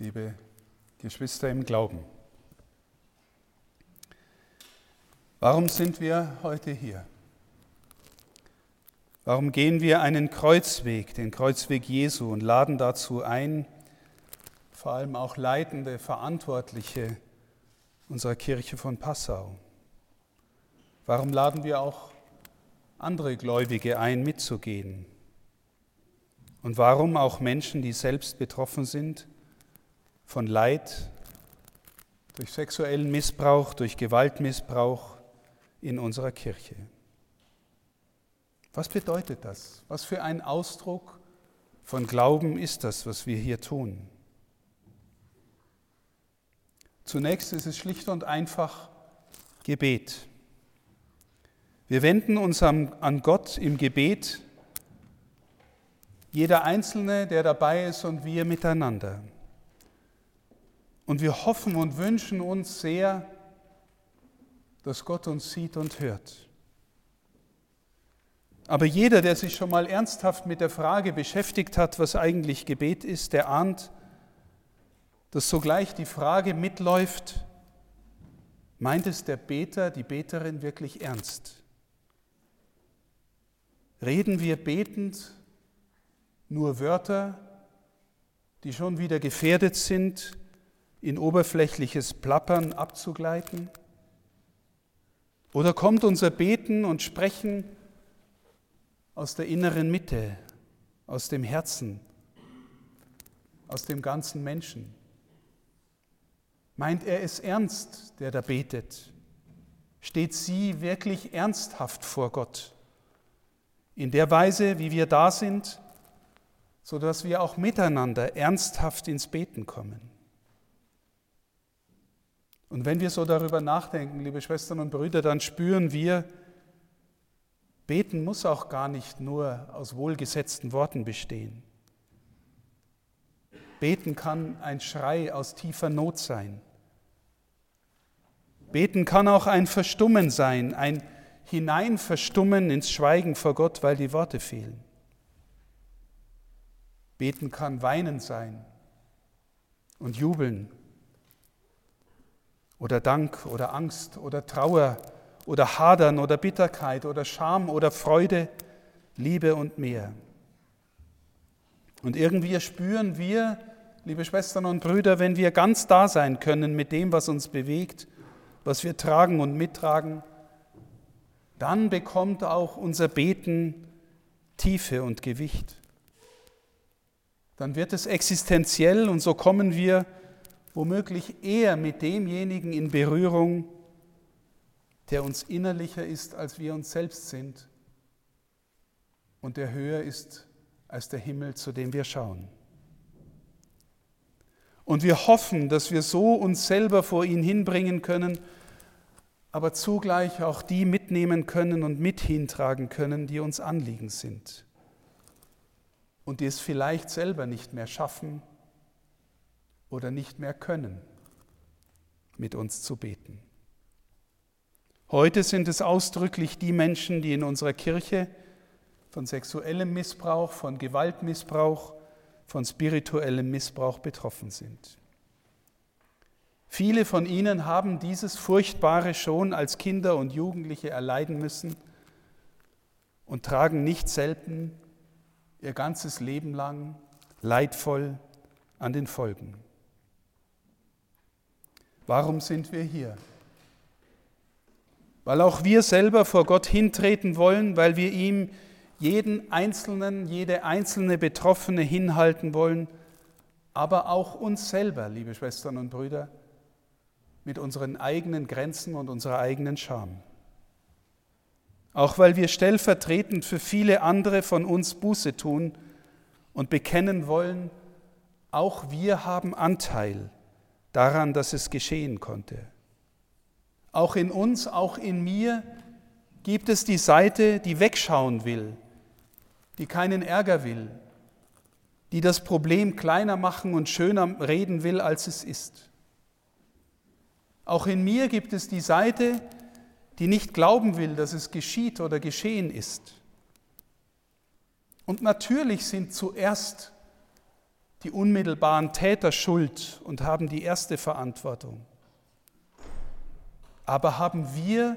liebe Geschwister im Glauben. Warum sind wir heute hier? Warum gehen wir einen Kreuzweg, den Kreuzweg Jesu, und laden dazu ein, vor allem auch leitende, Verantwortliche unserer Kirche von Passau? Warum laden wir auch andere Gläubige ein, mitzugehen? Und warum auch Menschen, die selbst betroffen sind von Leid durch sexuellen Missbrauch, durch Gewaltmissbrauch in unserer Kirche? Was bedeutet das? Was für ein Ausdruck von Glauben ist das, was wir hier tun? Zunächst ist es schlicht und einfach Gebet. Wir wenden uns an Gott im Gebet jeder Einzelne, der dabei ist und wir miteinander. Und wir hoffen und wünschen uns sehr, dass Gott uns sieht und hört. Aber jeder, der sich schon mal ernsthaft mit der Frage beschäftigt hat, was eigentlich Gebet ist, der ahnt, dass sogleich die Frage mitläuft, meint es der Beter, die Beterin wirklich ernst? Reden wir betend nur Wörter, die schon wieder gefährdet sind, in oberflächliches Plappern abzugleiten? Oder kommt unser Beten und Sprechen aus der inneren Mitte, aus dem Herzen, aus dem ganzen Menschen? Meint er es ernst, der da betet? Steht sie wirklich ernsthaft vor Gott? In der Weise, wie wir da sind, sodass wir auch miteinander ernsthaft ins Beten kommen. Und wenn wir so darüber nachdenken, liebe Schwestern und Brüder, dann spüren wir, Beten muss auch gar nicht nur aus wohlgesetzten Worten bestehen. Beten kann ein Schrei aus tiefer Not sein. Beten kann auch ein Verstummen sein, ein Hineinverstummen ins Schweigen vor Gott, weil die Worte fehlen. Beten kann Weinen sein und Jubeln oder Dank oder Angst oder Trauer oder Hadern oder Bitterkeit oder Scham oder Freude, Liebe und mehr. Und irgendwie spüren wir, liebe Schwestern und Brüder, wenn wir ganz da sein können mit dem, was uns bewegt, was wir tragen und mittragen, dann bekommt auch unser Beten Tiefe und Gewicht dann wird es existenziell und so kommen wir womöglich eher mit demjenigen in Berührung, der uns innerlicher ist, als wir uns selbst sind und der höher ist als der Himmel, zu dem wir schauen. Und wir hoffen, dass wir so uns selber vor ihn hinbringen können, aber zugleich auch die mitnehmen können und mit hintragen können, die uns Anliegen sind und die es vielleicht selber nicht mehr schaffen oder nicht mehr können, mit uns zu beten. Heute sind es ausdrücklich die Menschen, die in unserer Kirche von sexuellem Missbrauch, von Gewaltmissbrauch, von spirituellem Missbrauch betroffen sind. Viele von ihnen haben dieses Furchtbare schon als Kinder und Jugendliche erleiden müssen und tragen nicht selten ihr ganzes Leben lang leidvoll an den Folgen. Warum sind wir hier? Weil auch wir selber vor Gott hintreten wollen, weil wir ihm jeden Einzelnen, jede einzelne Betroffene hinhalten wollen, aber auch uns selber, liebe Schwestern und Brüder, mit unseren eigenen Grenzen und unserer eigenen Scham auch weil wir stellvertretend für viele andere von uns Buße tun und bekennen wollen, auch wir haben Anteil daran, dass es geschehen konnte. Auch in uns, auch in mir gibt es die Seite, die wegschauen will, die keinen Ärger will, die das Problem kleiner machen und schöner reden will, als es ist. Auch in mir gibt es die Seite, die nicht glauben will, dass es geschieht oder geschehen ist. Und natürlich sind zuerst die unmittelbaren Täter schuld und haben die erste Verantwortung. Aber haben wir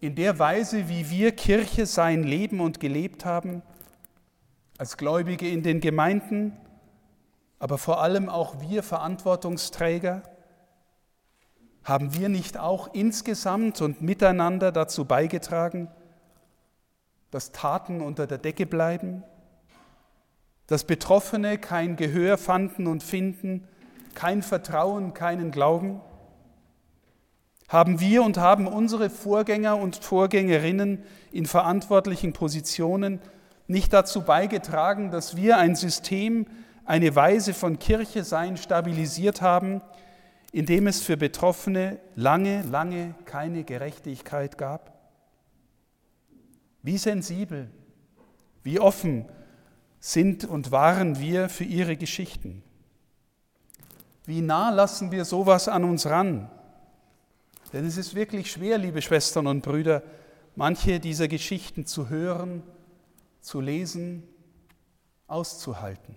in der Weise, wie wir Kirche sein Leben und gelebt haben, als Gläubige in den Gemeinden, aber vor allem auch wir Verantwortungsträger, haben wir nicht auch insgesamt und miteinander dazu beigetragen, dass Taten unter der Decke bleiben, dass Betroffene kein Gehör fanden und finden, kein Vertrauen, keinen Glauben? Haben wir und haben unsere Vorgänger und Vorgängerinnen in verantwortlichen Positionen nicht dazu beigetragen, dass wir ein System, eine Weise von Kirche sein stabilisiert haben, in dem es für Betroffene lange, lange keine Gerechtigkeit gab? Wie sensibel, wie offen sind und waren wir für ihre Geschichten? Wie nah lassen wir sowas an uns ran? Denn es ist wirklich schwer, liebe Schwestern und Brüder, manche dieser Geschichten zu hören, zu lesen, auszuhalten.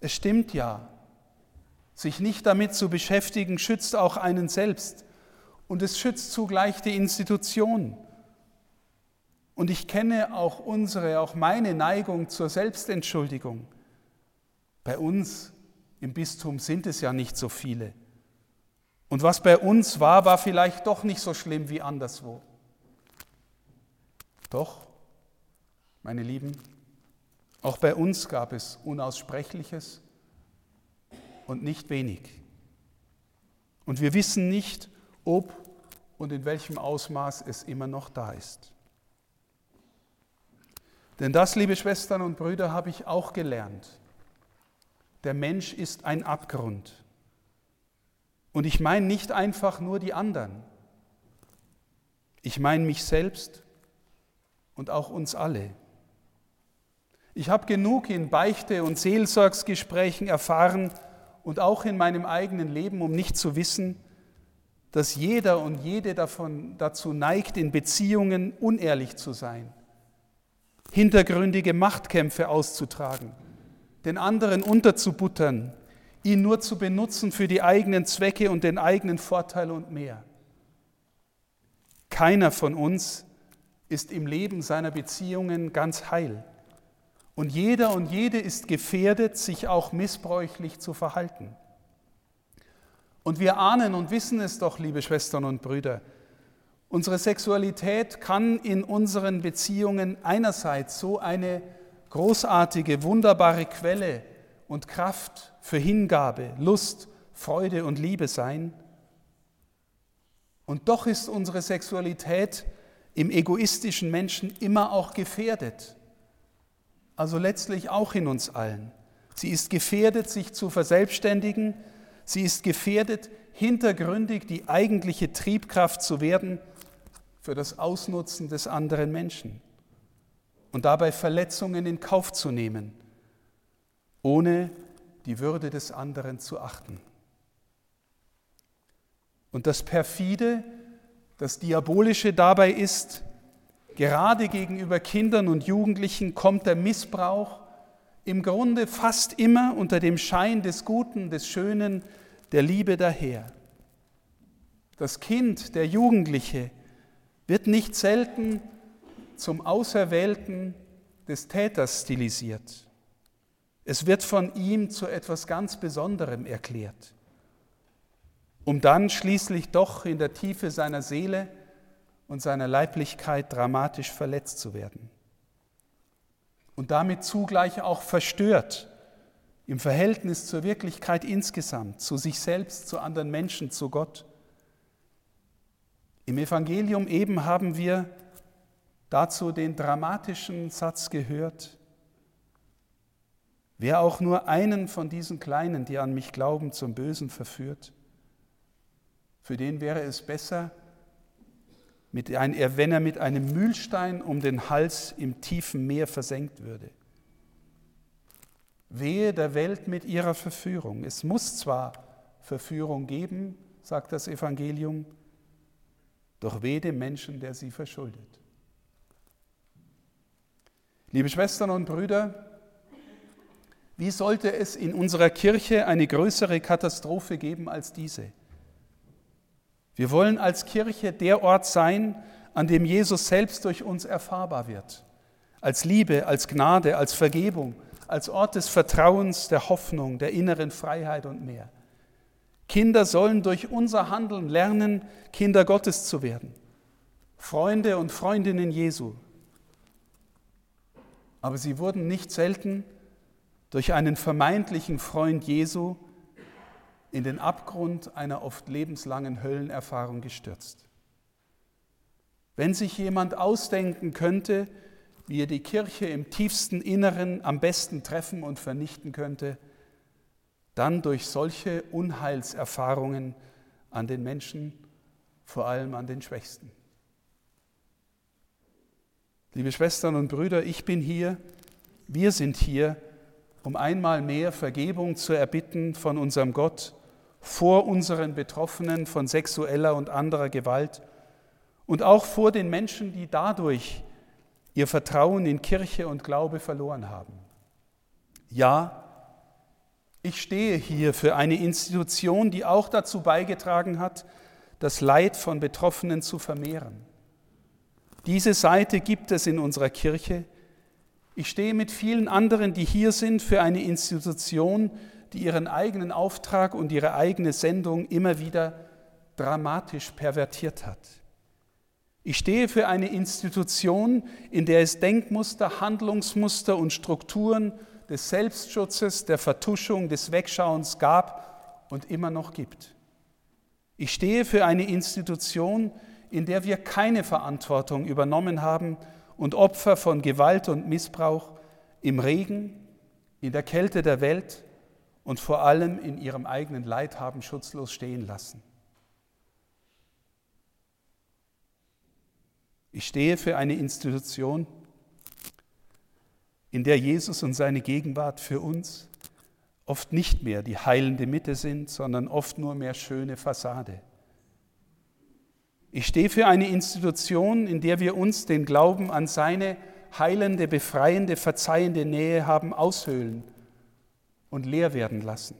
Es stimmt ja, sich nicht damit zu beschäftigen, schützt auch einen selbst und es schützt zugleich die Institution. Und ich kenne auch unsere, auch meine Neigung zur Selbstentschuldigung. Bei uns im Bistum sind es ja nicht so viele. Und was bei uns war, war vielleicht doch nicht so schlimm wie anderswo. Doch, meine Lieben, auch bei uns gab es Unaussprechliches und nicht wenig. Und wir wissen nicht, ob und in welchem Ausmaß es immer noch da ist. Denn das, liebe Schwestern und Brüder, habe ich auch gelernt. Der Mensch ist ein Abgrund. Und ich meine nicht einfach nur die anderen. Ich meine mich selbst und auch uns alle. Ich habe genug in Beichte- und Seelsorgsgesprächen erfahren und auch in meinem eigenen Leben, um nicht zu wissen, dass jeder und jede davon dazu neigt, in Beziehungen unehrlich zu sein hintergründige Machtkämpfe auszutragen, den anderen unterzubuttern, ihn nur zu benutzen für die eigenen Zwecke und den eigenen Vorteil und mehr. Keiner von uns ist im Leben seiner Beziehungen ganz heil. Und jeder und jede ist gefährdet, sich auch missbräuchlich zu verhalten. Und wir ahnen und wissen es doch, liebe Schwestern und Brüder, Unsere Sexualität kann in unseren Beziehungen einerseits so eine großartige, wunderbare Quelle und Kraft für Hingabe, Lust, Freude und Liebe sein. Und doch ist unsere Sexualität im egoistischen Menschen immer auch gefährdet. Also letztlich auch in uns allen. Sie ist gefährdet, sich zu verselbstständigen. Sie ist gefährdet, hintergründig die eigentliche Triebkraft zu werden für das Ausnutzen des anderen Menschen und dabei Verletzungen in Kauf zu nehmen, ohne die Würde des anderen zu achten. Und das perfide, das diabolische dabei ist, gerade gegenüber Kindern und Jugendlichen kommt der Missbrauch im Grunde fast immer unter dem Schein des Guten, des Schönen, der Liebe daher. Das Kind, der Jugendliche, wird nicht selten zum Auserwählten des Täters stilisiert. Es wird von ihm zu etwas ganz Besonderem erklärt, um dann schließlich doch in der Tiefe seiner Seele und seiner Leiblichkeit dramatisch verletzt zu werden. Und damit zugleich auch verstört im Verhältnis zur Wirklichkeit insgesamt, zu sich selbst, zu anderen Menschen, zu Gott. Im Evangelium eben haben wir dazu den dramatischen Satz gehört, wer auch nur einen von diesen Kleinen, die an mich glauben, zum Bösen verführt, für den wäre es besser, wenn er mit einem Mühlstein um den Hals im tiefen Meer versenkt würde. Wehe der Welt mit ihrer Verführung. Es muss zwar Verführung geben, sagt das Evangelium, doch weh dem Menschen, der sie verschuldet. Liebe Schwestern und Brüder, Wie sollte es in unserer Kirche eine größere Katastrophe geben als diese? Wir wollen als Kirche der Ort sein, an dem Jesus selbst durch uns erfahrbar wird. Als Liebe, als Gnade, als Vergebung, als Ort des Vertrauens, der Hoffnung, der inneren Freiheit und mehr. Kinder sollen durch unser Handeln lernen, Kinder Gottes zu werden. Freunde und Freundinnen Jesu. Aber sie wurden nicht selten durch einen vermeintlichen Freund Jesu in den Abgrund einer oft lebenslangen Höllenerfahrung gestürzt. Wenn sich jemand ausdenken könnte, wie er die Kirche im tiefsten Inneren am besten treffen und vernichten könnte, dann durch solche Unheilserfahrungen an den Menschen, vor allem an den Schwächsten. Liebe Schwestern und Brüder, ich bin hier, wir sind hier, um einmal mehr Vergebung zu erbitten von unserem Gott vor unseren Betroffenen von sexueller und anderer Gewalt und auch vor den Menschen, die dadurch ihr Vertrauen in Kirche und Glaube verloren haben. Ja, ich stehe hier für eine Institution, die auch dazu beigetragen hat, das Leid von Betroffenen zu vermehren. Diese Seite gibt es in unserer Kirche. Ich stehe mit vielen anderen, die hier sind, für eine Institution, die ihren eigenen Auftrag und ihre eigene Sendung immer wieder dramatisch pervertiert hat. Ich stehe für eine Institution, in der es Denkmuster, Handlungsmuster und Strukturen des Selbstschutzes, der Vertuschung, des Wegschauens gab und immer noch gibt. Ich stehe für eine Institution, in der wir keine Verantwortung übernommen haben und Opfer von Gewalt und Missbrauch im Regen, in der Kälte der Welt und vor allem in ihrem eigenen Leid haben schutzlos stehen lassen. Ich stehe für eine Institution, in der Jesus und seine Gegenwart für uns oft nicht mehr die heilende Mitte sind, sondern oft nur mehr schöne Fassade. Ich stehe für eine Institution, in der wir uns den Glauben an seine heilende, befreiende, verzeihende Nähe haben aushöhlen und leer werden lassen.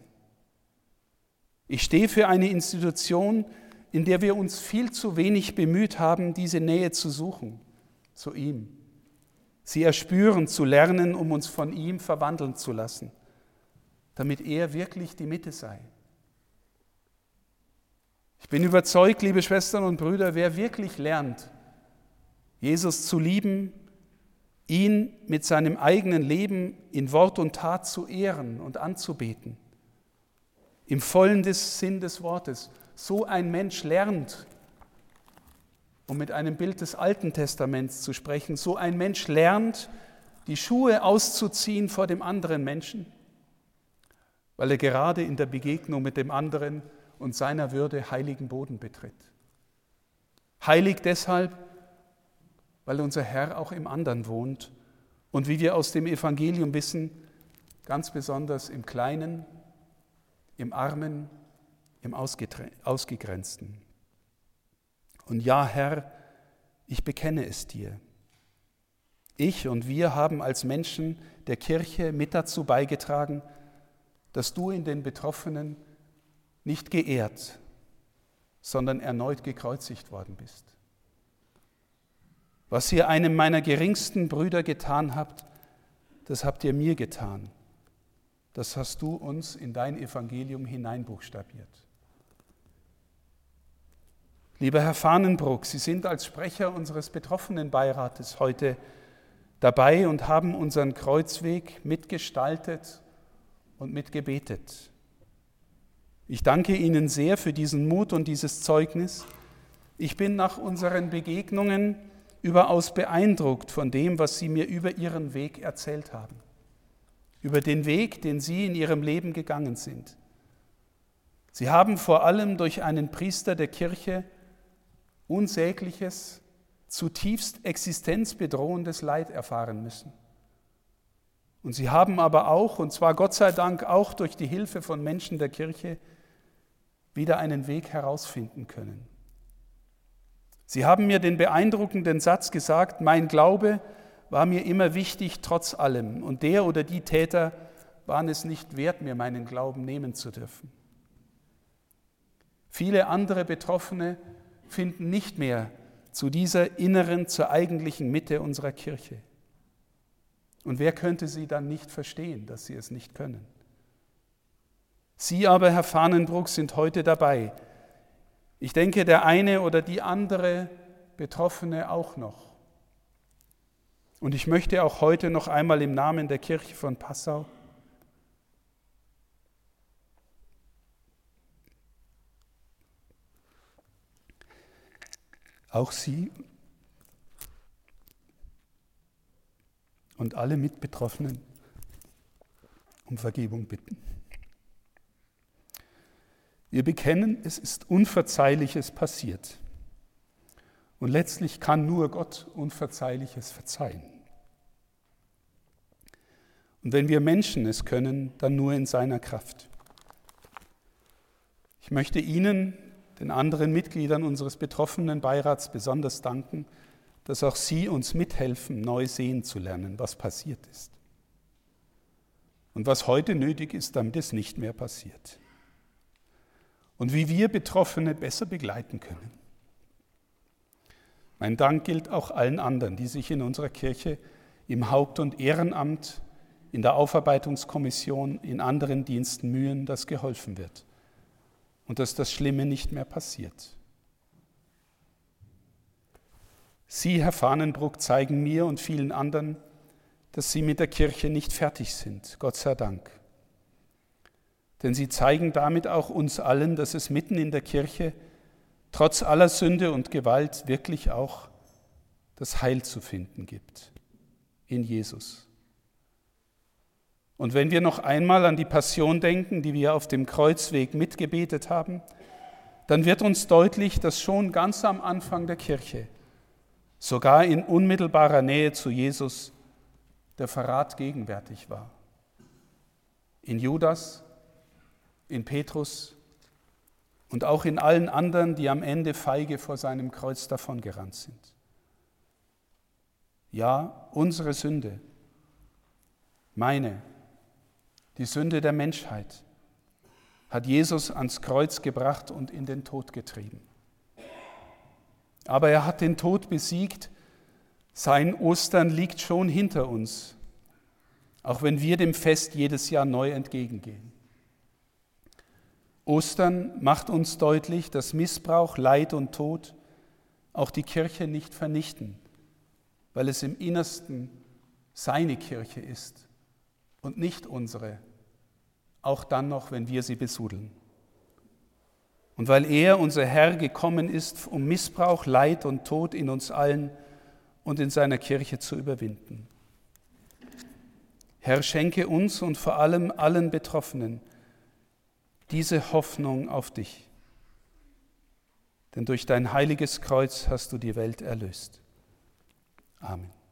Ich stehe für eine Institution, in der wir uns viel zu wenig bemüht haben, diese Nähe zu suchen, zu ihm, sie erspüren, zu lernen, um uns von ihm verwandeln zu lassen, damit er wirklich die Mitte sei. Ich bin überzeugt, liebe Schwestern und Brüder, wer wirklich lernt, Jesus zu lieben, ihn mit seinem eigenen Leben in Wort und Tat zu ehren und anzubeten, im vollen Sinn des Wortes, so ein Mensch lernt, um mit einem Bild des Alten Testaments zu sprechen, so ein Mensch lernt, die Schuhe auszuziehen vor dem anderen Menschen, weil er gerade in der Begegnung mit dem anderen und seiner Würde heiligen Boden betritt. Heilig deshalb, weil unser Herr auch im anderen wohnt und wie wir aus dem Evangelium wissen, ganz besonders im Kleinen, im Armen, im Ausgegrenzten. Und ja, Herr, ich bekenne es dir. Ich und wir haben als Menschen der Kirche mit dazu beigetragen, dass du in den Betroffenen nicht geehrt, sondern erneut gekreuzigt worden bist. Was ihr einem meiner geringsten Brüder getan habt, das habt ihr mir getan. Das hast du uns in dein Evangelium hineinbuchstabiert. Lieber Herr Fahnenbruck, Sie sind als Sprecher unseres Betroffenenbeirates heute dabei und haben unseren Kreuzweg mitgestaltet und mitgebetet. Ich danke Ihnen sehr für diesen Mut und dieses Zeugnis. Ich bin nach unseren Begegnungen überaus beeindruckt von dem, was Sie mir über Ihren Weg erzählt haben, über den Weg, den Sie in Ihrem Leben gegangen sind. Sie haben vor allem durch einen Priester der Kirche unsägliches, zutiefst existenzbedrohendes Leid erfahren müssen. Und sie haben aber auch, und zwar Gott sei Dank auch durch die Hilfe von Menschen der Kirche, wieder einen Weg herausfinden können. Sie haben mir den beeindruckenden Satz gesagt, mein Glaube war mir immer wichtig trotz allem und der oder die Täter waren es nicht wert, mir meinen Glauben nehmen zu dürfen. Viele andere Betroffene finden nicht mehr zu dieser inneren, zur eigentlichen Mitte unserer Kirche. Und wer könnte sie dann nicht verstehen, dass sie es nicht können? Sie aber, Herr Fahnenbruck, sind heute dabei. Ich denke, der eine oder die andere Betroffene auch noch. Und ich möchte auch heute noch einmal im Namen der Kirche von Passau auch Sie und alle Mitbetroffenen um Vergebung bitten. Wir bekennen, es ist Unverzeihliches passiert. Und letztlich kann nur Gott Unverzeihliches verzeihen. Und wenn wir Menschen es können, dann nur in seiner Kraft. Ich möchte Ihnen, den anderen Mitgliedern unseres betroffenen Beirats besonders danken, dass auch Sie uns mithelfen, neu sehen zu lernen, was passiert ist. Und was heute nötig ist, damit es nicht mehr passiert. Und wie wir Betroffene besser begleiten können. Mein Dank gilt auch allen anderen, die sich in unserer Kirche im Haupt- und Ehrenamt, in der Aufarbeitungskommission, in anderen Diensten mühen, dass geholfen wird und dass das Schlimme nicht mehr passiert. Sie, Herr Fahnenbruck, zeigen mir und vielen anderen, dass Sie mit der Kirche nicht fertig sind, Gott sei Dank. Denn Sie zeigen damit auch uns allen, dass es mitten in der Kirche trotz aller Sünde und Gewalt wirklich auch das Heil zu finden gibt in Jesus. Und wenn wir noch einmal an die Passion denken, die wir auf dem Kreuzweg mitgebetet haben, dann wird uns deutlich, dass schon ganz am Anfang der Kirche, sogar in unmittelbarer Nähe zu Jesus, der Verrat gegenwärtig war. In Judas, in Petrus und auch in allen anderen, die am Ende feige vor seinem Kreuz davongerannt sind. Ja, unsere Sünde, meine, die Sünde der Menschheit hat Jesus ans Kreuz gebracht und in den Tod getrieben. Aber er hat den Tod besiegt. Sein Ostern liegt schon hinter uns, auch wenn wir dem Fest jedes Jahr neu entgegengehen. Ostern macht uns deutlich, dass Missbrauch, Leid und Tod auch die Kirche nicht vernichten, weil es im Innersten seine Kirche ist und nicht unsere, auch dann noch, wenn wir sie besudeln. Und weil er, unser Herr, gekommen ist, um Missbrauch, Leid und Tod in uns allen und in seiner Kirche zu überwinden. Herr, schenke uns und vor allem allen Betroffenen diese Hoffnung auf dich. Denn durch dein heiliges Kreuz hast du die Welt erlöst. Amen.